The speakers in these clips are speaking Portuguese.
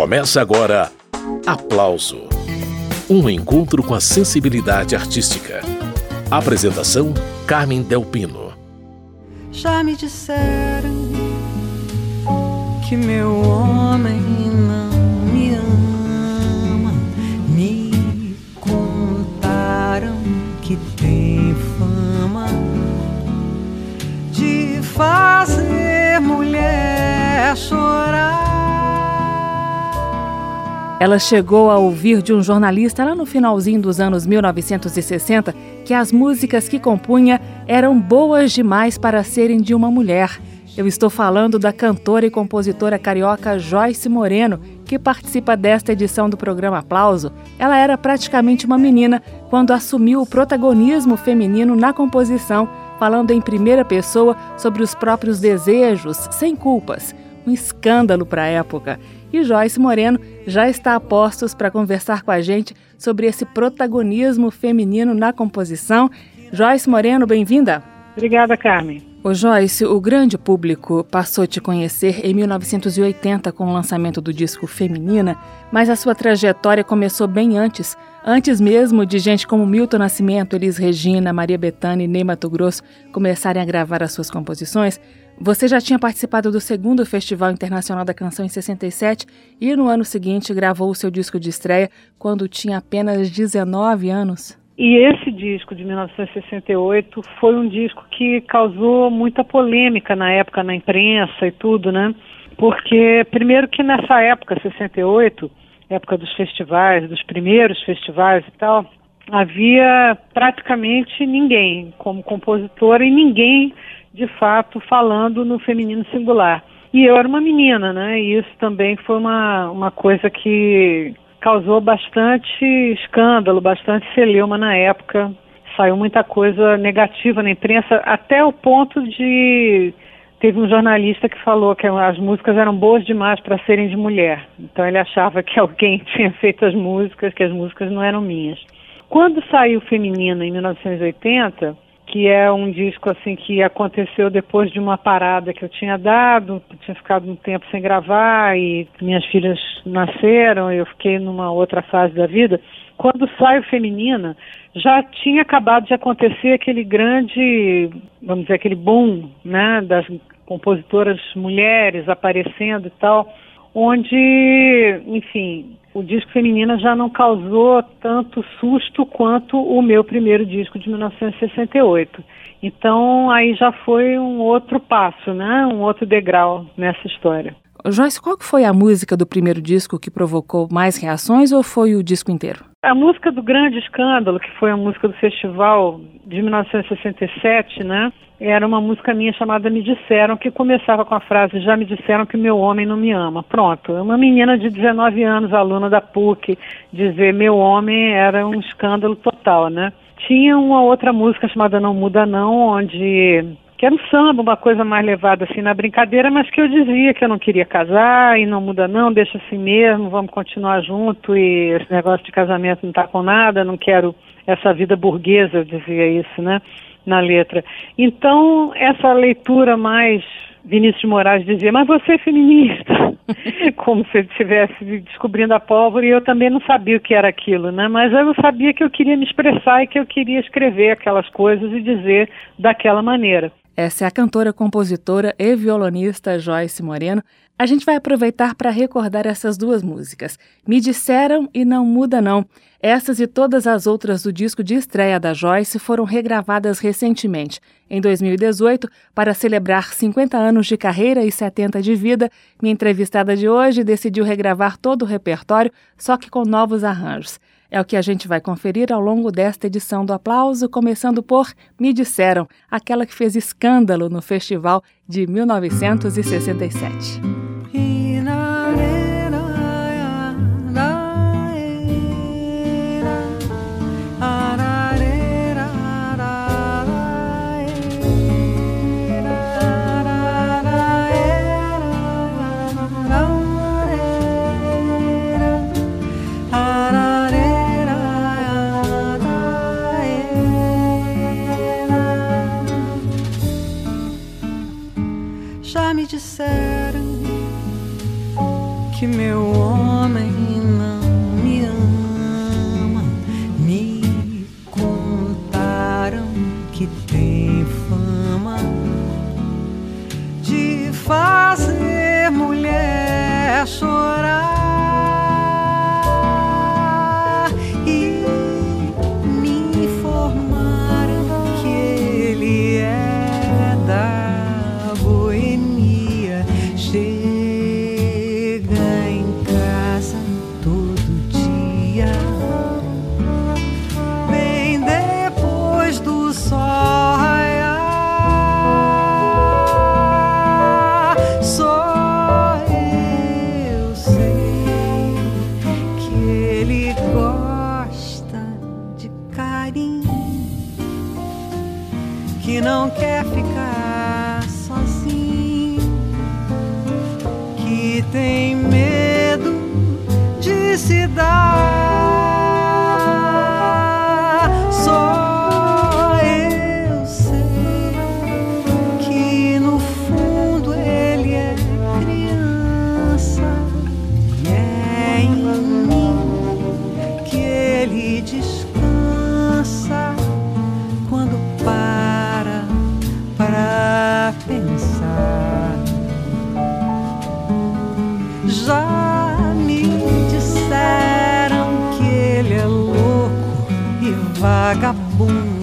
Começa agora Aplauso Um encontro com a sensibilidade artística. Apresentação: Carmen Delpino. Já me disseram que meu homem não me ama. Me contaram que tem fama de fazer mulher chorar. Ela chegou a ouvir de um jornalista lá no finalzinho dos anos 1960 que as músicas que compunha eram boas demais para serem de uma mulher. Eu estou falando da cantora e compositora carioca Joyce Moreno, que participa desta edição do programa Aplauso. Ela era praticamente uma menina quando assumiu o protagonismo feminino na composição, falando em primeira pessoa sobre os próprios desejos, sem culpas. Um escândalo para a época e Joyce Moreno já está a postos para conversar com a gente sobre esse protagonismo feminino na composição. Joyce Moreno, bem-vinda. Obrigada, Carmen. Ô Joyce, o grande público passou a te conhecer em 1980 com o lançamento do disco Feminina, mas a sua trajetória começou bem antes, antes mesmo de gente como Milton Nascimento, Elis Regina, Maria Bethânia e Ney Mato Grosso começarem a gravar as suas composições. Você já tinha participado do segundo Festival Internacional da Canção em 67 e no ano seguinte gravou o seu disco de estreia quando tinha apenas 19 anos. E esse disco de 1968 foi um disco que causou muita polêmica na época na imprensa e tudo, né? Porque primeiro que nessa época, 68, época dos festivais, dos primeiros festivais e tal, havia praticamente ninguém como compositora e ninguém de fato falando no feminino singular. E eu era uma menina, né? E isso também foi uma, uma coisa que causou bastante escândalo, bastante celeuma na época. Saiu muita coisa negativa na imprensa, até o ponto de. Teve um jornalista que falou que as músicas eram boas demais para serem de mulher. Então ele achava que alguém tinha feito as músicas, que as músicas não eram minhas. Quando saiu Feminina em 1980, que é um disco assim que aconteceu depois de uma parada que eu tinha dado, tinha ficado um tempo sem gravar e minhas filhas nasceram, eu fiquei numa outra fase da vida. Quando saio feminina, já tinha acabado de acontecer aquele grande, vamos dizer, aquele boom, né, das compositoras mulheres aparecendo e tal, onde, enfim, o disco Feminina já não causou tanto susto quanto o meu primeiro disco de 1968. Então aí já foi um outro passo, né? Um outro degrau nessa história. Joyce, qual foi a música do primeiro disco que provocou mais reações ou foi o disco inteiro? A música do Grande Escândalo, que foi a música do festival de 1967, né? Era uma música minha chamada Me Disseram, que começava com a frase Já me disseram que meu homem não me ama. Pronto, uma menina de 19 anos, aluna da PUC, dizer meu homem era um escândalo total, né? Tinha uma outra música chamada Não Muda Não, onde que era um samba, uma coisa mais levada assim na brincadeira, mas que eu dizia que eu não queria casar e não muda não, deixa assim mesmo, vamos continuar junto e esse negócio de casamento não tá com nada, não quero essa vida burguesa, eu dizia isso, né, na letra. Então, essa leitura mais Vinícius de Moraes dizia, mas você é feminista, como se ele estivesse descobrindo a pólvora, e eu também não sabia o que era aquilo, né? Mas eu sabia que eu queria me expressar e que eu queria escrever aquelas coisas e dizer daquela maneira. Essa é a cantora, compositora e violonista Joyce Moreno. A gente vai aproveitar para recordar essas duas músicas. Me Disseram e Não Muda Não. Essas e todas as outras do disco de estreia da Joyce foram regravadas recentemente. Em 2018, para celebrar 50 anos de carreira e 70 de vida, minha entrevistada de hoje decidiu regravar todo o repertório, só que com novos arranjos. É o que a gente vai conferir ao longo desta edição do Aplauso, começando por Me Disseram, aquela que fez escândalo no festival de 1967. tem medo de se dar. vagabundo.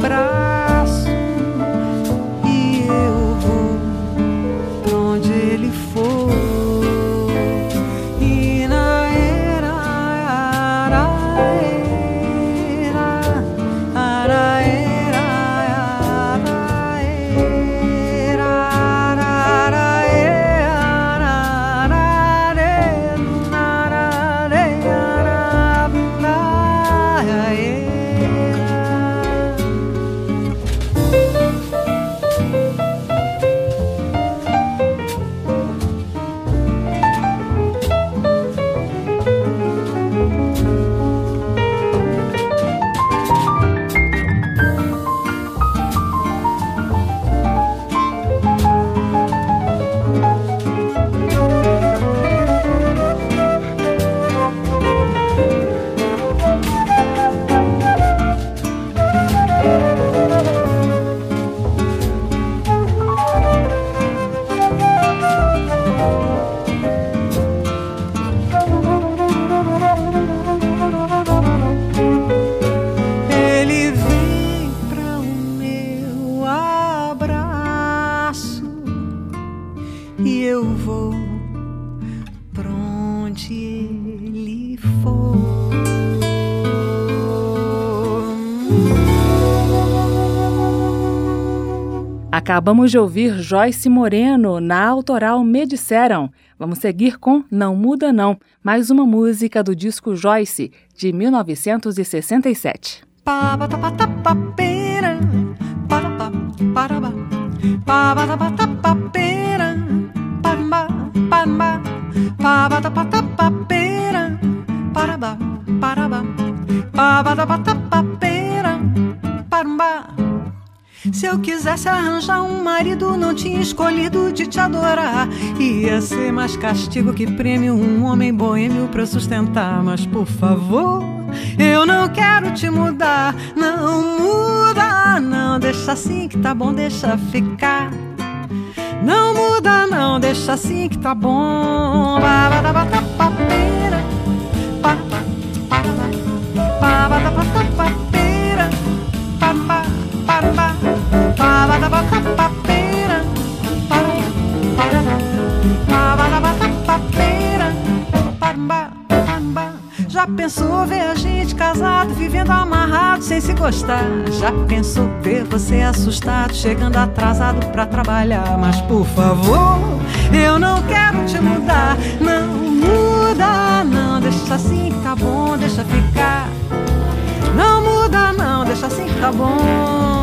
pra Acabamos de ouvir Joyce Moreno na autoral Me Disseram. Vamos seguir com Não Muda Não, mais uma música do disco Joyce, de 1967. Se eu quisesse arranjar um marido, não tinha escolhido de te adorar. Ia ser mais castigo que prêmio, um homem boêmio pra sustentar. Mas por favor, Eu não quero te mudar, não muda, não. Deixa assim que tá bom, deixa ficar. Não muda, não, deixa assim que tá bom. Já pensou ver a gente casado, vivendo amarrado, sem se gostar? Já pensou ver você assustado, chegando atrasado pra trabalhar? Mas por favor, eu não quero te mudar. Não muda, não, deixa assim tá bom, deixa ficar. Não muda, não, deixa assim tá bom.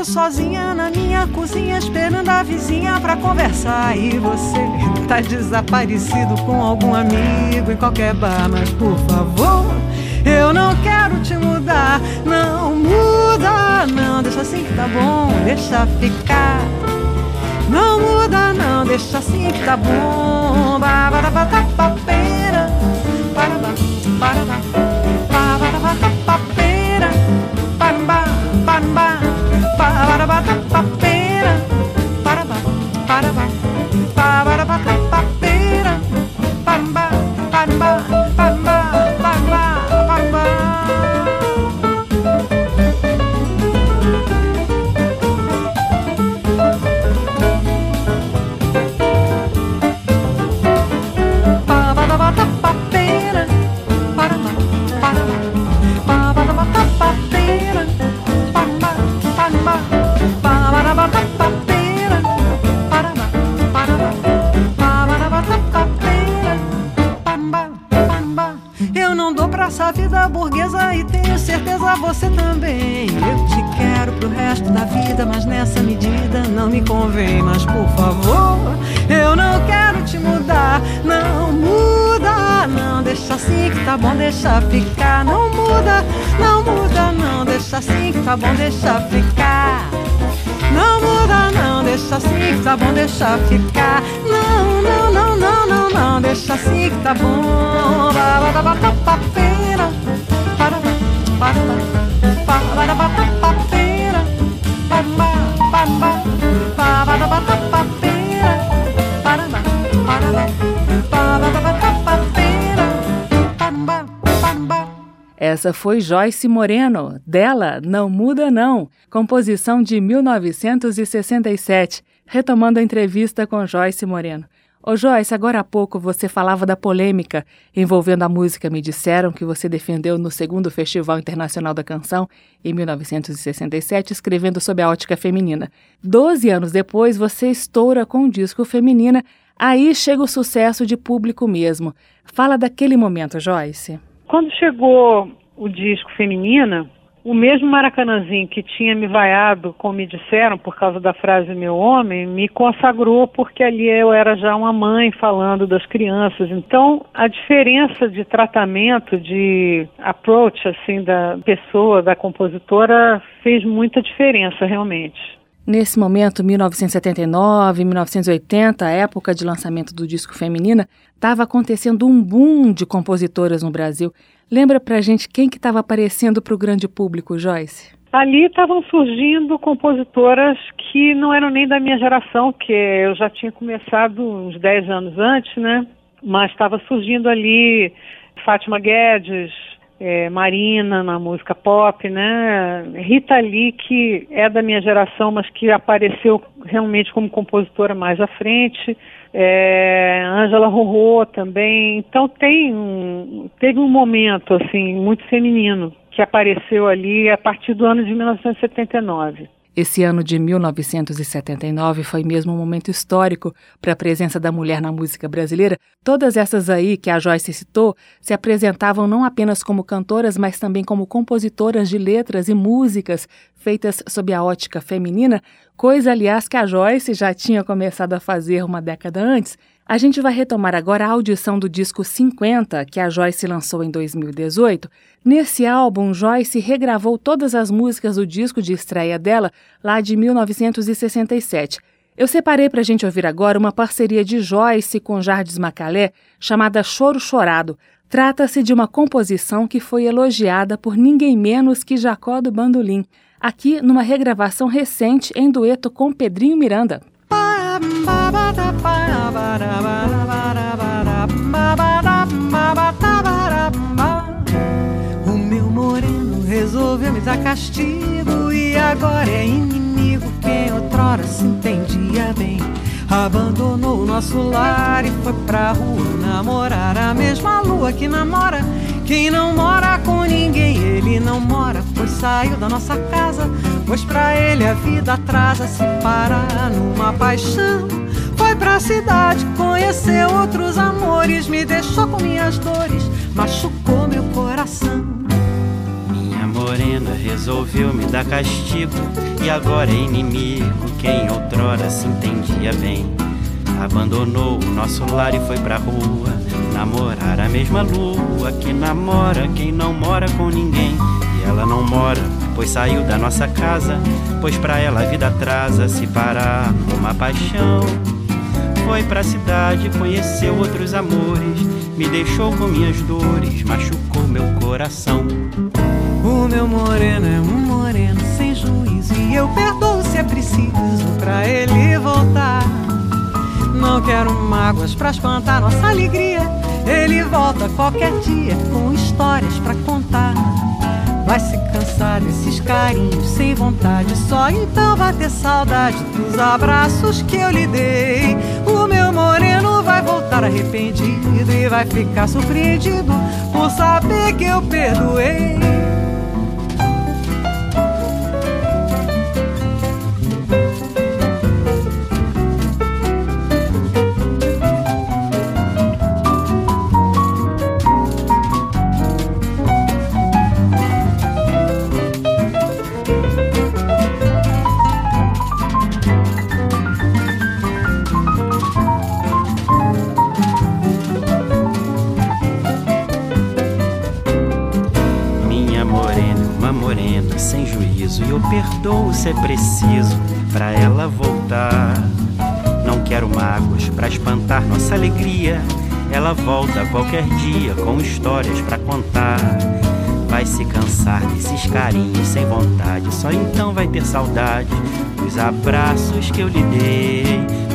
Eu sozinha na minha cozinha esperando a vizinha pra conversar. E você tá desaparecido com algum amigo em qualquer bar, mas por favor, eu não quero te mudar, não muda, não, deixa assim que tá bom, deixa ficar. Não muda não, deixa assim que tá bom. Babarabatapapera, parabá, parabá, babarabatapapera, deixa ficar. Não muda, não muda, não deixa assim tá bom, deixa ficar. Não muda, não, deixa assim tá bom, deixa ficar. Não, não, não, não, não, não, deixa assim tá bom. Babadabatapapeira, parabá, parabá, babadabatapapeira, Essa foi Joyce Moreno, dela Não Muda Não, composição de 1967, retomando a entrevista com Joyce Moreno. Ô Joyce, agora há pouco você falava da polêmica envolvendo a música Me Disseram, que você defendeu no segundo Festival Internacional da Canção, em 1967, escrevendo sob a ótica feminina. Doze anos depois, você estoura com o disco Feminina, aí chega o sucesso de público mesmo. Fala daquele momento, Joyce. Quando chegou o disco Feminina, o mesmo Maracanãzinho que tinha me vaiado, como me disseram, por causa da frase meu homem, me consagrou porque ali eu era já uma mãe falando das crianças. Então, a diferença de tratamento, de approach, assim, da pessoa, da compositora, fez muita diferença, realmente. Nesse momento, 1979, 1980, a época de lançamento do disco Feminina, estava acontecendo um boom de compositoras no Brasil. Lembra pra gente quem que estava aparecendo para o grande público, Joyce? Ali estavam surgindo compositoras que não eram nem da minha geração, que eu já tinha começado uns 10 anos antes, né? Mas estava surgindo ali Fátima Guedes, é, Marina na música pop, né? Rita Lee, que é da minha geração, mas que apareceu realmente como compositora mais à frente. É, Angela Rorô também. Então tem um, teve um momento assim muito feminino que apareceu ali a partir do ano de 1979. Esse ano de 1979 foi mesmo um momento histórico para a presença da mulher na música brasileira. Todas essas aí que a Joyce citou se apresentavam não apenas como cantoras, mas também como compositoras de letras e músicas feitas sob a ótica feminina, coisa, aliás, que a Joyce já tinha começado a fazer uma década antes. A gente vai retomar agora a audição do disco 50, que a Joyce lançou em 2018. Nesse álbum, Joyce regravou todas as músicas do disco de estreia dela, lá de 1967. Eu separei para a gente ouvir agora uma parceria de Joyce com Jardim Macalé, chamada Choro Chorado. Trata-se de uma composição que foi elogiada por ninguém menos que Jacó do Bandolim, aqui numa regravação recente em dueto com Pedrinho Miranda. O meu moreno resolveu me dar castigo e agora é inimigo quem outrora se entendia bem. Abandonou o nosso lar e foi pra rua namorar a mesma lua que namora. Quem não mora com ninguém, ele não mora, pois saiu da nossa casa. Pois pra ele a vida atrasa se parar numa paixão. Pra cidade, conheceu outros amores, me deixou com minhas dores, machucou meu coração. Minha morena resolveu me dar castigo e agora é inimigo. Quem outrora se entendia bem, abandonou o nosso lar e foi pra rua namorar a mesma lua que namora quem não mora com ninguém. E ela não mora pois saiu da nossa casa, pois pra ela a vida atrasa se parar numa paixão. Foi pra cidade, conheceu outros amores, me deixou com minhas dores, machucou meu coração. O meu moreno é um moreno sem juízo e eu perdoo se é preciso pra ele voltar. Não quero mágoas pra espantar nossa alegria. Ele volta qualquer dia com histórias pra contar. Vai se cansar desses carinhos sem vontade. Só então vai ter saudade dos abraços que eu lhe dei. Vai voltar arrependido e vai ficar surpreendido por saber que eu perdoei. Se é preciso para ela voltar. Não quero mágoas para espantar nossa alegria. Ela volta qualquer dia com histórias para contar. Vai se cansar desses carinhos sem vontade. Só então vai ter saudade dos abraços que eu lhe dei.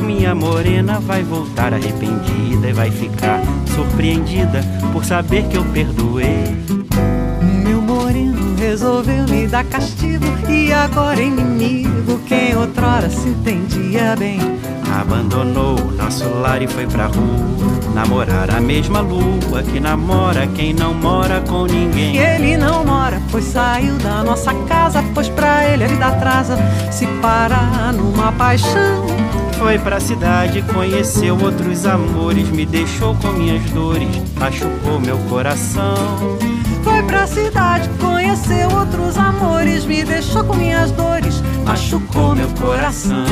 Minha morena vai voltar arrependida e vai ficar surpreendida por saber que eu perdoei. Resolveu me dar castigo e agora inimigo. Quem outrora se entendia bem abandonou nosso lar e foi pra rua namorar a mesma lua que namora quem não mora com ninguém. E ele não mora, pois saiu da nossa casa, pois pra ele a vida atrasa se parar numa paixão. Foi pra cidade, conheceu outros amores, me deixou com minhas dores, machucou meu coração. Foi pra cidade, conheceu outros amores, me deixou com minhas dores, machucou meu coração.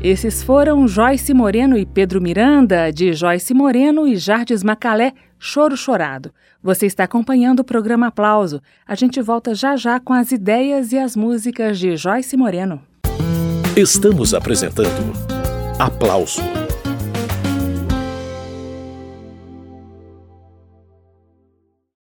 Esses foram Joyce Moreno e Pedro Miranda, de Joyce Moreno e Jardes Macalé, Choro Chorado. Você está acompanhando o programa Aplauso. A gente volta já já com as ideias e as músicas de Joyce Moreno. Estamos apresentando Aplauso